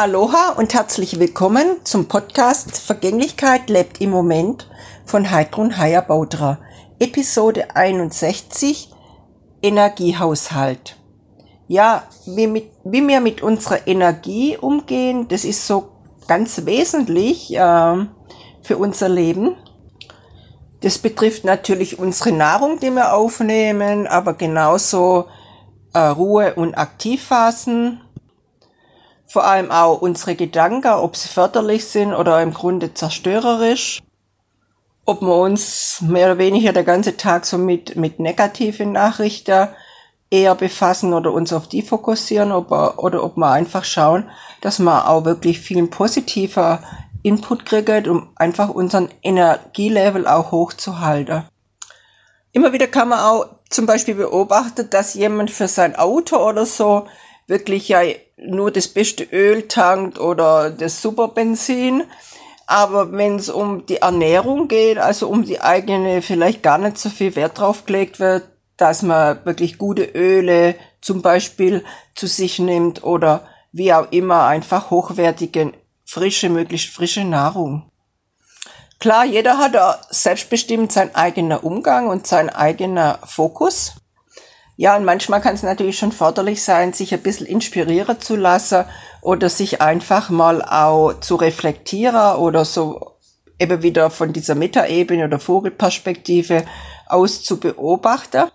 Aloha und herzlich willkommen zum Podcast Vergänglichkeit lebt im Moment von Heidrun Haya Baudra. Episode 61 Energiehaushalt. Ja, wie, mit, wie wir mit unserer Energie umgehen, das ist so ganz wesentlich äh, für unser Leben. Das betrifft natürlich unsere Nahrung, die wir aufnehmen, aber genauso äh, Ruhe- und Aktivphasen vor allem auch unsere Gedanken, ob sie förderlich sind oder im Grunde zerstörerisch. Ob wir uns mehr oder weniger der ganze Tag so mit, mit negativen Nachrichten eher befassen oder uns auf die fokussieren ob, oder ob wir einfach schauen, dass wir auch wirklich viel positiver Input kriegen, um einfach unseren Energielevel auch hochzuhalten. Immer wieder kann man auch zum Beispiel beobachten, dass jemand für sein Auto oder so wirklich ja nur das beste Öl tankt oder das Superbenzin. Aber wenn es um die Ernährung geht, also um die eigene, vielleicht gar nicht so viel Wert drauf gelegt wird, dass man wirklich gute Öle zum Beispiel zu sich nimmt oder wie auch immer einfach hochwertige, frische, möglichst frische Nahrung. Klar, jeder hat selbstbestimmt seinen eigenen Umgang und seinen eigenen Fokus. Ja, und manchmal kann es natürlich schon förderlich sein, sich ein bisschen inspirieren zu lassen oder sich einfach mal auch zu reflektieren oder so eben wieder von dieser Metaebene oder Vogelperspektive aus zu beobachten.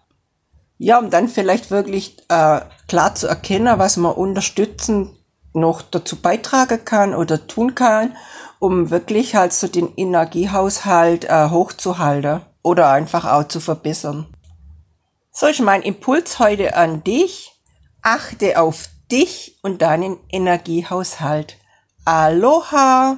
Ja, um dann vielleicht wirklich äh, klar zu erkennen, was man unterstützen noch dazu beitragen kann oder tun kann, um wirklich halt so den Energiehaushalt äh, hochzuhalten oder einfach auch zu verbessern. So ist mein Impuls heute an dich. Achte auf dich und deinen Energiehaushalt. Aloha!